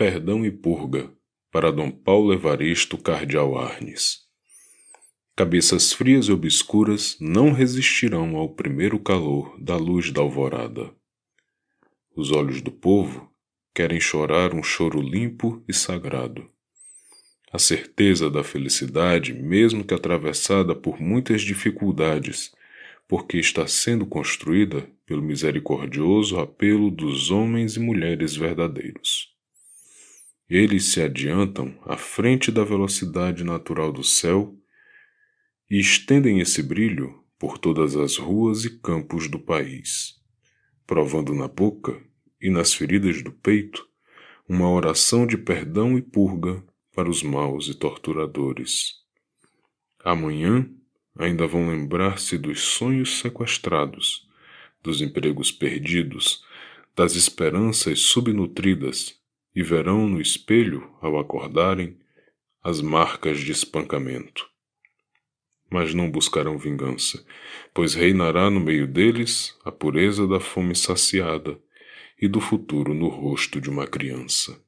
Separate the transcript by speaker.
Speaker 1: Perdão e Purga, para Dom Paulo Evaristo Cardeal Arnes. Cabeças frias e obscuras não resistirão ao primeiro calor da luz da alvorada. Os olhos do povo querem chorar um choro limpo e sagrado. A certeza da felicidade, mesmo que atravessada por muitas dificuldades, porque está sendo construída pelo misericordioso apelo dos homens e mulheres verdadeiros. Eles se adiantam à frente da velocidade natural do céu e estendem esse brilho por todas as ruas e campos do país, provando na boca e nas feridas do peito uma oração de perdão e purga para os maus e torturadores. Amanhã ainda vão lembrar-se dos sonhos sequestrados, dos empregos perdidos, das esperanças subnutridas e verão no espelho, ao acordarem, as marcas de espancamento. Mas não buscarão vingança, pois reinará no meio deles a pureza da fome saciada e do futuro no rosto de uma criança.